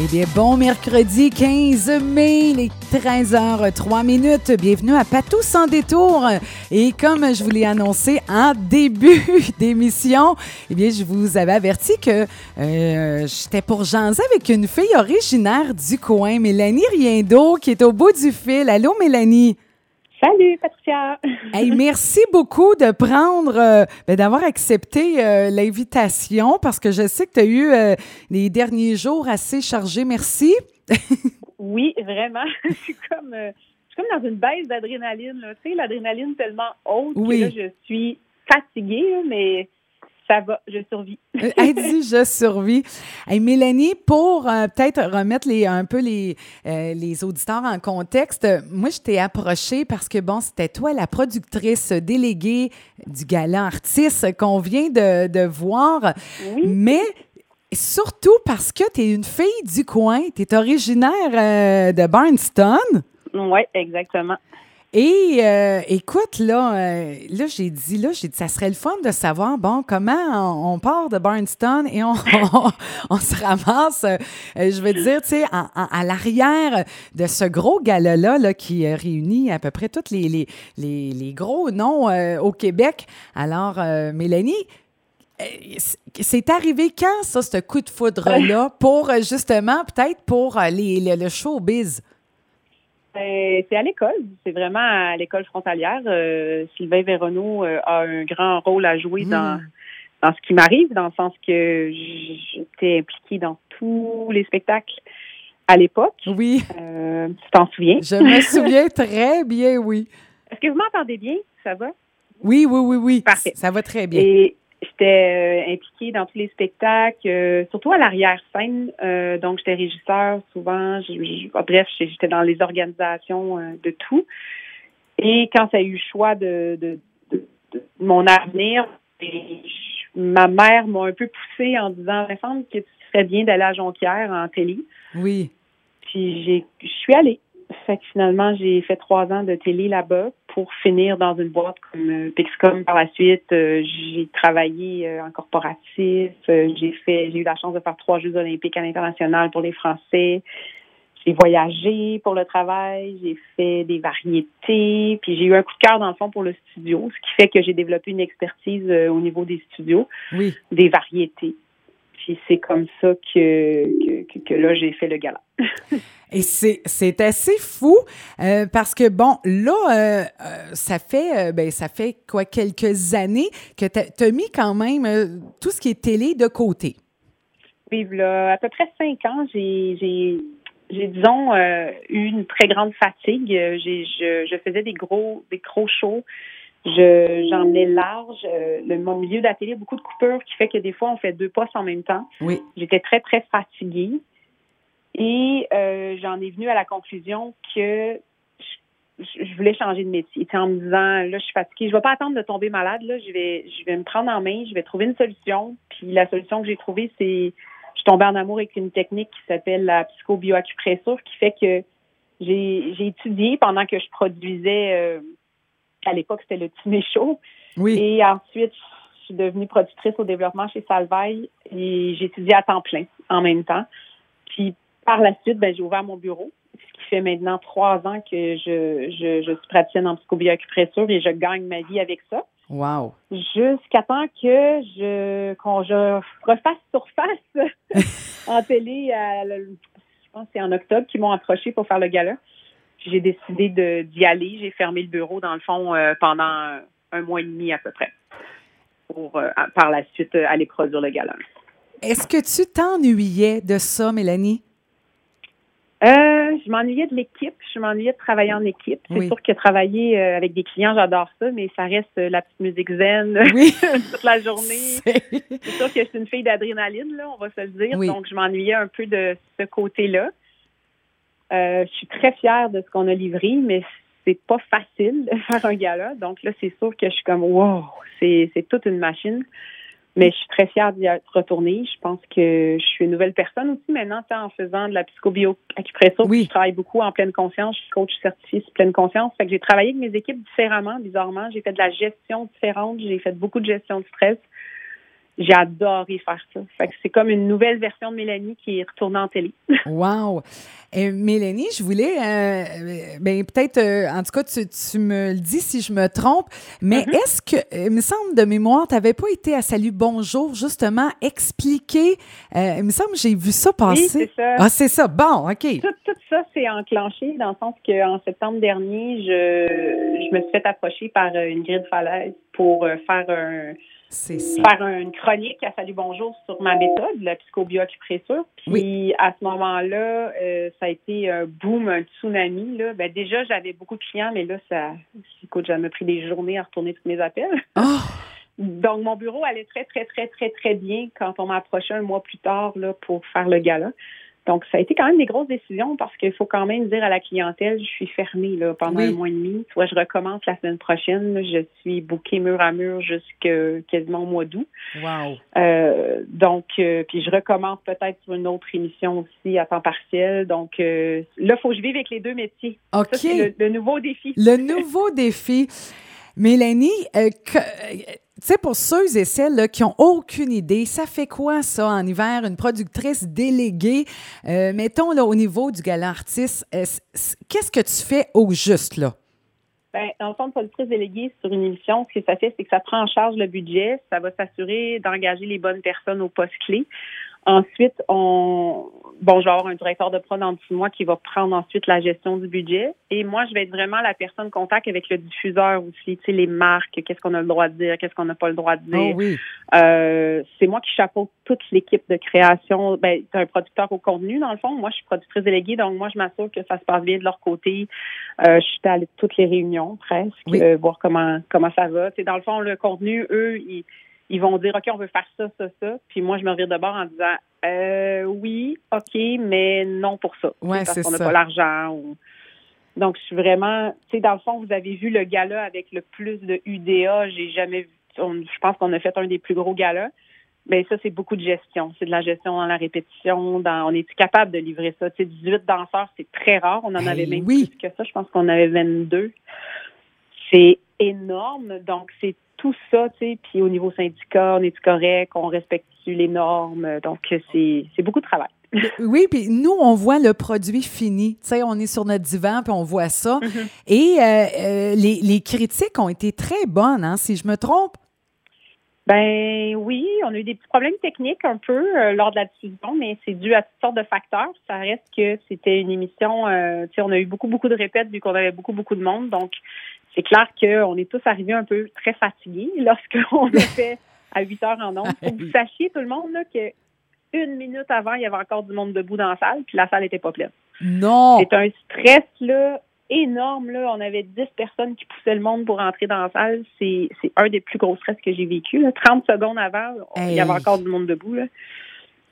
Eh bien, bon mercredi 15 mai, les 13h03 minutes. Bienvenue à Patou sans détour. Et comme je vous l'ai annoncé en début d'émission, eh bien, je vous avais averti que euh, j'étais pour jaser avec une fille originaire du coin, Mélanie Riendo, qui est au bout du fil. Allô, Mélanie? Salut, Patricia. hey, merci beaucoup de prendre, euh, ben, d'avoir accepté euh, l'invitation parce que je sais que tu as eu euh, les derniers jours assez chargés. Merci. oui, vraiment. je suis comme. je suis comme dans une baisse d'adrénaline. Tu sais, l'adrénaline tellement haute que là, je suis fatiguée, mais ça va, je survis. Elle dit je survis. Et Mélanie, pour euh, peut-être remettre les, un peu les, euh, les auditeurs en contexte, moi, je t'ai approchée parce que, bon, c'était toi la productrice déléguée du gala artiste qu'on vient de, de voir. Oui. Mais surtout parce que tu es une fille du coin, tu es originaire euh, de Barnston. Oui, exactement. Et euh, écoute, là, euh, là j'ai dit, là, j'ai dit, ça serait le fun de savoir, bon, comment on, part de Barnston et on, on, se ramasse, euh, je veux dire, tu sais, à l'arrière de ce gros gala-là là, qui réunit à peu près tous les, les, les, gros noms au Québec. Alors, Mélanie, c'est arrivé quand, ça, ce coup de foudre-là, pour justement, peut-être pour les, le showbiz? Ben, c'est à l'école. C'est vraiment à l'école frontalière. Euh, Sylvain Véronneau euh, a un grand rôle à jouer dans, hmm. dans ce qui m'arrive, dans le sens que j'étais impliquée dans tous les spectacles à l'époque. Oui. Euh, tu t'en souviens? Je me souviens très bien, oui. Est-ce que vous m'entendez bien? Ça va? Oui, oui, oui, oui. Parfait. Ça va très bien. Et J'étais euh, impliquée dans tous les spectacles, euh, surtout à l'arrière-scène. Euh, donc, j'étais régisseur souvent. bref, j'étais dans les organisations de tout. Et quand ça a eu le choix de, de, mon avenir, ma mère m'a un peu poussée en disant, il semble que tu serais bien d'aller à Jonquière en télé. Oui. Puis, je suis allée. Fait que finalement, j'ai fait trois ans de télé là-bas pour finir dans une boîte comme euh, Pixcom par la suite. Euh, j'ai travaillé euh, en corporatif. j'ai fait, j'ai eu la chance de faire trois Jeux olympiques à l'international pour les Français. J'ai voyagé pour le travail, j'ai fait des variétés, puis j'ai eu un coup de cœur dans le fond pour le studio, ce qui fait que j'ai développé une expertise au niveau des studios, oui. des variétés. Puis c'est comme ça que, que, que là, j'ai fait le gala. Et c'est assez fou euh, parce que, bon, là, euh, euh, ça fait ben, ça fait quoi, quelques années que tu as, mis quand même tout ce qui est télé de côté. Oui, là, à peu près cinq ans, j'ai, disons, eu une très grande fatigue. je, je faisais des gros, des gros shows. Je, j'emmenais large. le, mon milieu télé, beaucoup de coupures qui fait que des fois, on fait deux postes en même temps. Oui. J'étais très, très fatiguée. Et euh, j'en ai venu à la conclusion que je, voulais changer de métier. en me disant, là, je suis fatiguée, je vais pas attendre de tomber malade, là, je vais, je vais me prendre en main, je vais trouver une solution. Puis la solution que j'ai trouvée, c'est, je suis tombée en amour avec une technique qui s'appelle la psychobioacupressure, qui fait que j'ai, j'ai étudié pendant que je produisais, euh, à l'époque, c'était le Timé Show. Oui. Et ensuite, je suis devenue productrice au développement chez Salvaille et étudié à temps plein en même temps. Puis par la suite, ben, j'ai ouvert mon bureau, ce qui fait maintenant trois ans que je, je, je suis praticienne en psychobioacupressure et je gagne ma vie avec ça. Wow. Jusqu'à temps que je qu'on je refasse surface en télé je pense que c'est en octobre qu'ils m'ont approché pour faire le gala. J'ai décidé d'y aller. J'ai fermé le bureau dans le fond euh, pendant un mois et demi à peu près pour euh, par la suite euh, aller produire le gala. Est-ce que tu t'ennuyais de ça, Mélanie? Euh, je m'ennuyais de l'équipe. Je m'ennuyais de travailler en équipe. C'est sûr que travailler avec des clients, j'adore ça, mais ça reste la petite musique zen toute la journée. C'est sûr que je suis une fille d'adrénaline, là, on va se le dire. Donc, je m'ennuyais un peu de ce côté-là. Je suis très fière de ce qu'on a livré, mais c'est pas facile de faire un gala. Donc là, c'est sûr que je suis comme wow, c'est toute une machine. Mais je suis très fière d'y être retournée. Je pense que je suis une nouvelle personne aussi maintenant en faisant de la psychobio-acupressure. Oui. Je travaille beaucoup en pleine conscience. Je suis coach certifié pleine conscience. Fait que j'ai travaillé avec mes équipes différemment, bizarrement. J'ai fait de la gestion différente. J'ai fait beaucoup de gestion de stress. J'ai adoré faire ça. Fait que c'est comme une nouvelle version de Mélanie qui est retournée en télé. wow! Et Mélanie, je voulais, euh, ben peut-être, euh, en tout cas, tu, tu, me le dis si je me trompe, mais mm-hmm. est-ce que, il me semble de mémoire, tu n'avais pas été à Salut Bonjour, justement, expliquer, euh, il me semble que j'ai vu ça passer. Oui, c'est ça. Ah, c'est ça, bon, OK. Tout, tout ça s'est enclenché dans le sens qu'en septembre dernier, je, je me suis fait approcher par une grille de falaise pour faire un faire une chronique à Salut Bonjour sur ma méthode, la psychobioacupressure. Puis à ce moment-là, euh, ça a été un boom, un tsunami. Là. Ben, déjà, j'avais beaucoup de clients, mais là, ça écoute, j'ai pris des journées à retourner tous mes appels. Ah! Donc, mon bureau allait très, très, très, très, très bien quand on m'a approché un mois plus tard là, pour faire le gala. Donc, ça a été quand même des grosses décisions parce qu'il faut quand même dire à la clientèle, je suis fermée là, pendant un mois et demi. Soit je recommence la semaine prochaine. je suis bouquée mur à mur jusqu'à quasiment au mois d'août. Wow. Euh, donc, euh, puis je recommence peut-être sur une autre émission aussi à temps partiel. Donc, euh, là, il faut que je vive avec les deux métiers. OK. c'est le, nouveau défi. Le nouveau défi. Mélanie, tu sais, pour ceux et celles qui n'ont aucune idée, ça fait quoi ça en hiver, une productrice déléguée, euh, mettons là, au niveau du gala artiste, qu'est-ce que tu fais au juste là? Bien, le fond, de productrice déléguée sur une émission, ce que ça fait, c'est que ça prend en charge le budget, ça va s'assurer d'engager les bonnes personnes au poste clé. Ensuite, on, bon, je vais avoir un directeur de prod en dessous de moi qui va prendre ensuite la gestion du budget. Et moi, je vais être vraiment la personne contact avec le diffuseur aussi, tu sais, les marques, qu'est-ce qu'on a le droit de dire, qu'est-ce qu'on n'a pas le droit de dire. Oh oui. euh, c'est moi qui chapeaute toute l'équipe de création. Ben, c'est un producteur au contenu, dans le fond. Moi, je suis productrice déléguée, donc moi, je m'assure que ça se passe bien de leur côté. Euh, je suis allée à toutes les réunions, presque, euh, voir comment comment ça va. C'est dans le fond, le contenu, eux, ils ils vont dire OK, on veut faire ça, ça, ça. Puis moi, je me revire de bord en disant euh, oui, OK, mais non pour ça. Ouais, parce qu'on n'a pas l'argent. Donc, je suis vraiment, tu sais, dans le fond, vous avez vu le gala avec le plus de UDA. J'ai jamais vu, je pense qu'on a fait un des plus gros galas. Mais ça, c'est beaucoup de gestion. C'est de la gestion dans la répétition. Dans, on est capable de livrer ça? Tu sais, 18 danseurs, c'est très rare. On en avait même oui. plus que ça. Je pense qu'on avait 22. C'est énorme. Donc, c'est tout ça, tu sais, puis au niveau syndicat, on est correct, on respecte les normes, donc c'est beaucoup de travail. Oui, puis nous, on voit le produit fini. Tu sais, on est sur notre divan, puis on voit ça. Mm-hmm. Et euh, euh, les, les, critiques ont été très bonnes, hein, si je me trompe. Ben oui, on a eu des petits problèmes techniques un peu euh, lors de la diffusion, mais c'est dû à toutes sortes de facteurs. Ça reste que c'était une émission, tu sais, on a eu beaucoup, beaucoup de répètes vu qu'on avait beaucoup, beaucoup de monde. Donc, c'est clair qu'on est tous arrivés un peu très fatigués lorsqu'on a fait à 8 heures en ondes. Faut que vous sachiez, tout le monde, là, que une minute avant, il y avait encore du monde debout dans la salle, puis la salle n'était pas pleine. Non! C'est un stress, là, énorme, là. On avait 10 personnes qui poussaient le monde pour entrer dans la salle. C'est un des plus gros stress que j'ai vécu. 30 secondes avant, il y avait encore du monde debout, là.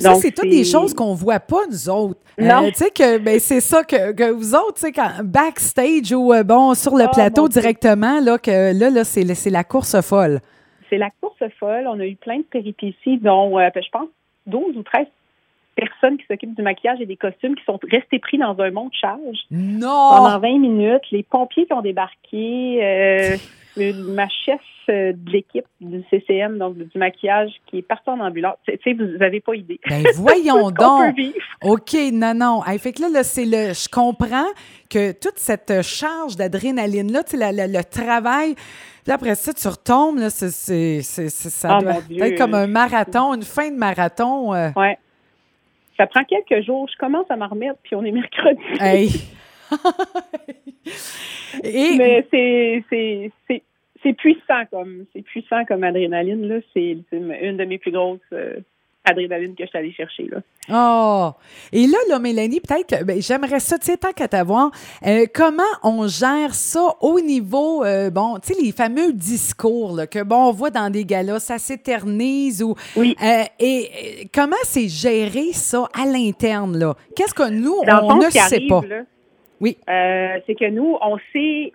Ça, c'est toutes des choses qu'on voit pas, nous autres. Euh, non. tu sais que ben, c'est ça que, que vous autres, tu sais, quand backstage ou euh, bon, sur le ah, plateau directement, là, que là, là c'est, c'est la course folle. C'est la course folle. On a eu plein de péripéties, dont, euh, ben, je pense, 12 ou 13 personnes qui s'occupent du maquillage et des costumes qui sont restés pris dans un charge. Non! Pendant 20 minutes. Les pompiers qui ont débarqué. ma chef euh, de l'équipe du CCM, donc du maquillage, qui est parti en ambulance. Tu sais, vous n'avez pas idée. Ben voyons donc. OK, non, non. fait que là, c'est le. Je comprends que toute cette charge d'adrénaline-là, tu sais, le travail. Puis après ça, tu retombes, là, c'est, ça oh, doit être comme un marathon, une fin de marathon. Euh. Ouais. Ça prend quelques jours. Je commence à m'en remettre, puis on est mercredi. Hey. Mais c'est, c'est puissant comme c'est puissant comme adrénaline là. C'est une de mes plus grosses euh, adrénaline que je suis allée chercher là. Oh! Et là, là, Mélanie, peut-être, ben, j'aimerais ça, tu sais, tant qu'à t'avoir, euh, comment on gère ça au niveau, euh, bon, tu sais, les fameux discours là, que, bon, on voit dans des galas, ça s'éternise ou... Oui. et, comment c'est géré ça à l'interne, là? Qu'est-ce que nous, on, ne sait pas? oui. c'est que nous, on sait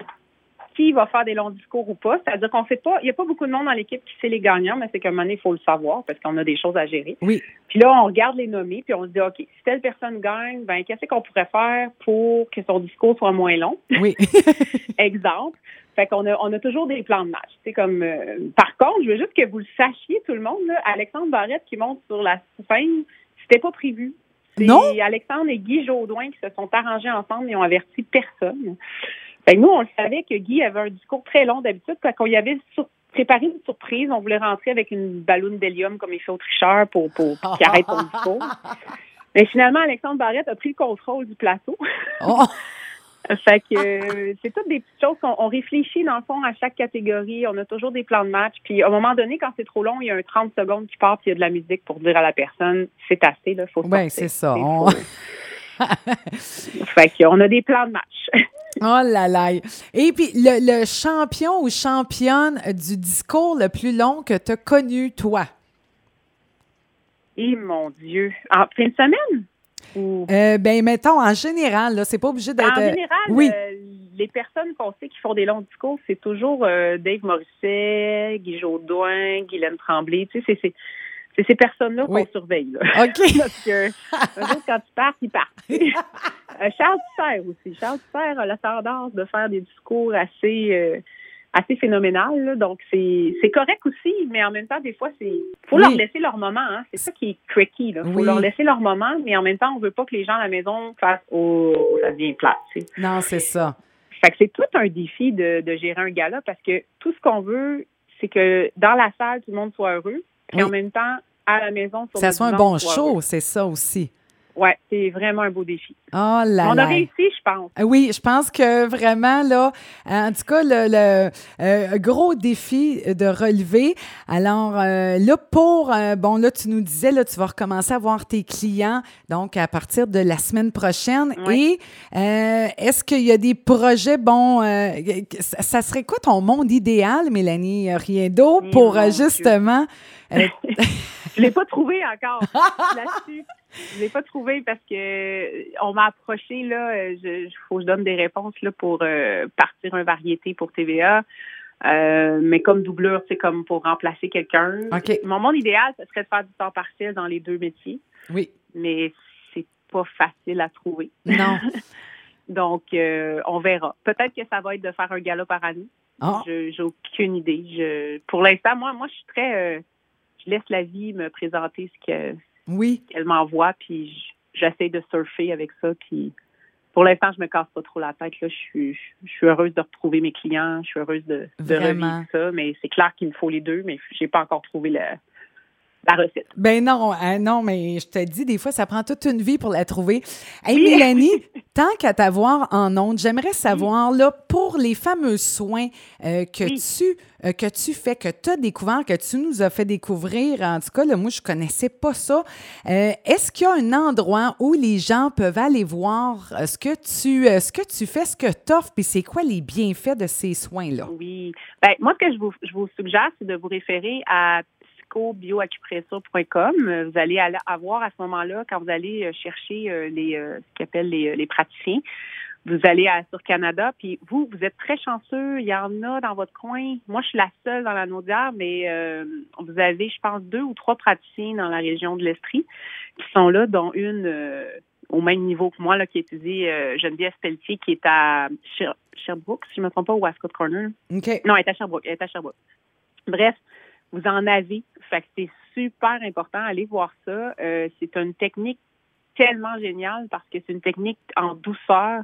qui va faire des longs discours ou pas. C'est-à-dire qu'on sait pas, il n'y a pas beaucoup de monde dans l'équipe qui sait les gagnants, mais c'est qu'à un moment donné, il faut le savoir parce qu'on a des choses à gérer. Oui. Puis là, on regarde les nommés, puis on se dit, OK, si telle personne gagne, ben qu'est-ce qu'on pourrait faire pour que son discours soit moins long? Oui. Exemple. Fait qu'on a, on a toujours des plans de match. C'est comme, euh, par contre, je veux juste que vous le sachiez, tout le monde, là, Alexandre Barrette qui monte sur la scène, c'était pas prévu. Non? Alexandre et Guy Jodoin qui se sont arrangés ensemble et ont averti personne. Nous, on savait que Guy avait un discours très long d'habitude. Quand on y avait préparé une surprise, on voulait rentrer avec une ballonne d'hélium comme il fait au tricheur pour, pour, qu'il arrête son discours. Mais finalement, Alexandre Barrette a pris le contrôle du plateau. Oh. Fait que euh, c'est toutes des petites choses qu'on réfléchit dans le fond à chaque catégorie. On a toujours des plans de match. Puis à un moment donné, quand c'est trop long, il y a un 30 secondes qui part puis il y a de la musique pour dire à la personne c'est assez, là, faut Oui, c'est ça. fait qu'on a des plans de match. Oh là là. Et puis le, le champion ou championne du discours le plus long que tu as connu, toi? Eh mon Dieu. En fin de semaine? Euh, ben, mettons, en général, là, c'est pas obligé d'être. En euh, général, oui. Euh, les personnes qu'on sait qui font des longs discours, c'est toujours Dave Morisset, Guy Jodoin, Guylaine Tremblay. Tu sais, c'est c'est ces personnes-là qu'on surveille. OK. Parce que quand tu pars, ils partent. Charles Tisser aussi. Charles Tisser a la tendance de faire des discours assez assez phénoménal. Donc, c'est correct aussi, mais en même temps, des fois, c'est faut leur laisser leur moment. Hein. C'est ça qui est tricky. Il faut leur laisser leur moment, mais en même temps, on veut pas que les gens à la maison fassent « Oh, ça devient plate. » Non, c'est ça. Fait que c'est tout un défi de, de gérer un gala parce que tout ce qu'on veut, c'est que dans la salle, tout le monde soit heureux, et en même temps, à la maison, ça soit un bon show, c'est ça aussi. Oui, c'est vraiment un beau défi. Oh là On a réussi, je pense. Euh, oui, je pense que vraiment, là, en tout cas, le, euh, gros défi de relever. Alors, euh, là, pour, bon, là, tu nous disais, là, tu vas recommencer à voir tes clients, donc à partir de la semaine prochaine. Et est-ce qu'il y a des projets, bon, ça serait quoi ton monde idéal, Mélanie? Riendo, pour justement. Je l'ai pas trouvé encore là-dessus. Je l'ai pas trouvé parce que on m'a approché là. Il faut que je donne des réponses là pour euh, partir un variété pour TVA. Euh, mais comme doublure, c'est comme pour remplacer quelqu'un. Mon monde idéal, ce serait de faire du temps partiel dans les deux métiers. Oui. Mais c'est pas facile à trouver. Non. Donc, euh, on verra. Peut-être que ça va être de faire un gala par année. Ah. Je J'ai aucune idée. Je, pour l'instant, moi, moi, je suis très je laisse la vie me présenter ce oui. qu'elle m'envoie, puis j'essaie de surfer avec ça, puis pour l'instant, je me casse pas trop la tête. Là. Je, suis, je suis heureuse de retrouver mes clients, je suis heureuse de, de revivre ça, mais c'est clair qu'il me faut les deux, mais j'ai pas encore trouvé le, la recette. Ben non, hein, non, mais je te dis, des fois, ça prend toute une vie pour la trouver. Hey, Mélanie, tant qu'à t'avoir en ondes, j'aimerais savoir, là, pour les fameux soins euh, que, tu, euh, que tu fais, que tu as découvert, que tu nous as fait découvrir, en tout cas, là, moi, je connaissais pas ça. Euh, est-ce qu'il y a un endroit où les gens peuvent aller voir ce que tu, ce que tu fais, ce que tu offres, puis c'est quoi les bienfaits de ces soins-là? Oui. Ben, moi, ce que je vous, je vous suggère, c'est de vous référer à bioacupressure.com. Vous allez avoir à ce moment-là, quand vous allez euh, chercher euh, les, euh, ce qu'ils appellent les, praticiens, vous allez à, sur Canada, puis vous, vous êtes très chanceux. Il y en a dans votre coin. Moi, je suis la seule dans la Naudière, mais vous avez, je pense, deux ou trois praticiens dans la région de l'Estrie qui sont là, dont une au même niveau que moi, là, qui étudie Geneviève Pelletier, qui est à Sherbrooke, si je ne me trompe pas, ou à Scott Corner. Non, elle est à Sherbrooke. Elle est à Sherbrooke. Bref, vous en avez. Fait que c'est super important. Allez voir ça. Euh, c'est une technique tellement géniale parce que c'est une technique en douceur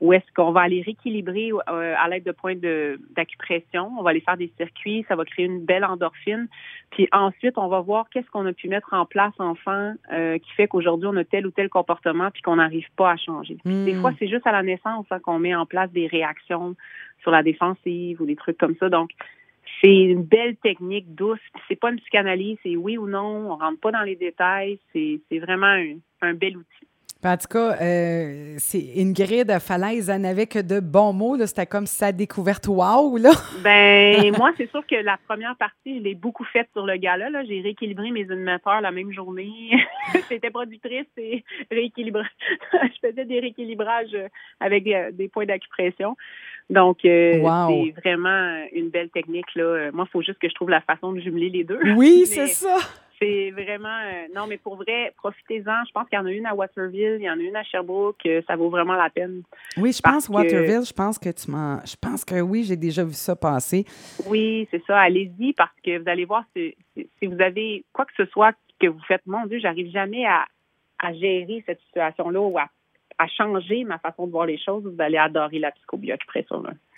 où est-ce qu'on va aller rééquilibrer euh, à l'aide de points d'acupression. On va aller faire des circuits, ça va créer une belle endorphine. Puis ensuite, on va voir qu'est-ce qu'on a pu mettre en place enfant euh, qui fait qu'aujourd'hui, on a tel ou tel comportement puis qu'on n'arrive pas à changer. Des hmm. fois, c'est juste à la naissance hein, qu'on met en place des réactions sur la défensive ou des trucs comme ça. Donc, c'est une belle technique douce. C'est pas une psychanalyse, c'est oui ou non. On rentre pas dans les détails. C'est vraiment un, bel outil. En tout cas, euh, c'est Ingrid Falaise, elle n'avait que de bons mots. C'était comme sa découverte wow. Là. ben, moi, c'est sûr que la première partie, je l'ai beaucoup faite sur le gala. Là. J'ai rééquilibré mes animateurs la même journée. J'étais productrice et rééquilibrage. je faisais des rééquilibrages avec euh, des points d'acupression. Donc, euh, c'est vraiment une belle technique. Là. Moi, il faut juste que je trouve la façon de jumeler les deux. Oui, c'est ça. C'est vraiment. non, mais pour vrai, profitez-en. Je pense qu'il y en a une à Waterville, il y en a une à Sherbrooke. ça vaut vraiment la peine. Oui, je pense Waterville, je pense que tu m'en. Je pense que oui, j'ai déjà vu ça passer. Oui, c'est ça. Allez-y parce que vous allez voir si, si, vous avez quoi que ce soit que vous faites, mon Dieu, j'arrive jamais à, à gérer cette situation-là ou à à changer ma façon de voir les choses, vous allez adorer la psychobio après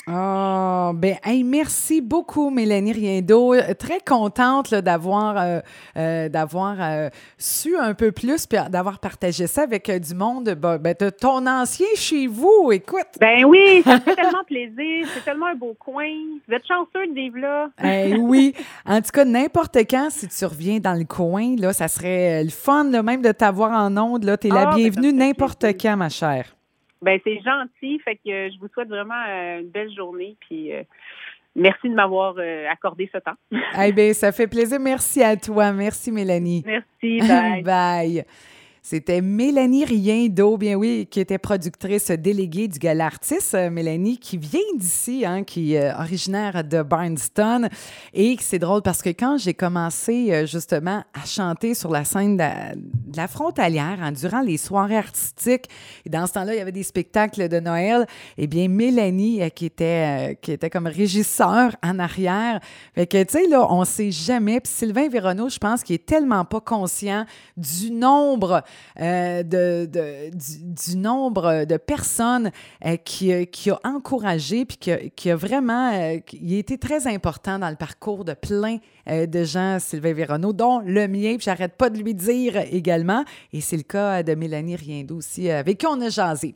ça. Oh, ben, merci beaucoup, Mélanie Riendo. Très contente d'avoir euh, euh, d'avoir euh, su un peu plus puis d'avoir partagé ça avec du monde. Ben, de ton ancien chez vous, écoute. Ben oui, ça fait tellement plaisir. C'est tellement un beau coin. Vous êtes chanceux de vivre là. Eh oui. En tout cas, n'importe quand, si tu reviens dans le coin, là, ça serait le fun, même de t'avoir en onde. Tu es la ah, ben, bienvenue n'importe quand, ma chère. Ben c'est gentil, fait que euh, je vous souhaite vraiment euh, une belle journée, puis euh, merci de m'avoir accordé ce temps. eh bien, ça fait plaisir. Merci à toi. Merci, Mélanie. Merci. Bye. bye. C'était Mélanie Riendo, bien oui, qui était productrice déléguée du Gala Artiste. Euh, Mélanie, qui vient d'ici, hein, qui est euh, originaire de Barnston. Et c'est drôle parce que quand j'ai commencé euh, justement à chanter sur la scène de la, frontalière hein, durant les soirées artistiques, et dans ce temps-là, il y avait des spectacles de Noël, eh bien, Mélanie, qui, était, qui était comme régisseur en arrière. Fait que, tu sais, là, on sait jamais. Puis Sylvain Véronneau, je pense qu'il est tellement pas conscient du nombre euh, du, nombre de personnes euh, qui, qui, a encouragé, puis qui, qui a vraiment, euh, a été très important dans le parcours de plein de gens, Sylvain Véronneau, dont le mien, puis j'arrête pas de lui dire également, et c'est le cas de Mélanie Riendo aussi, avec qui on a jasé.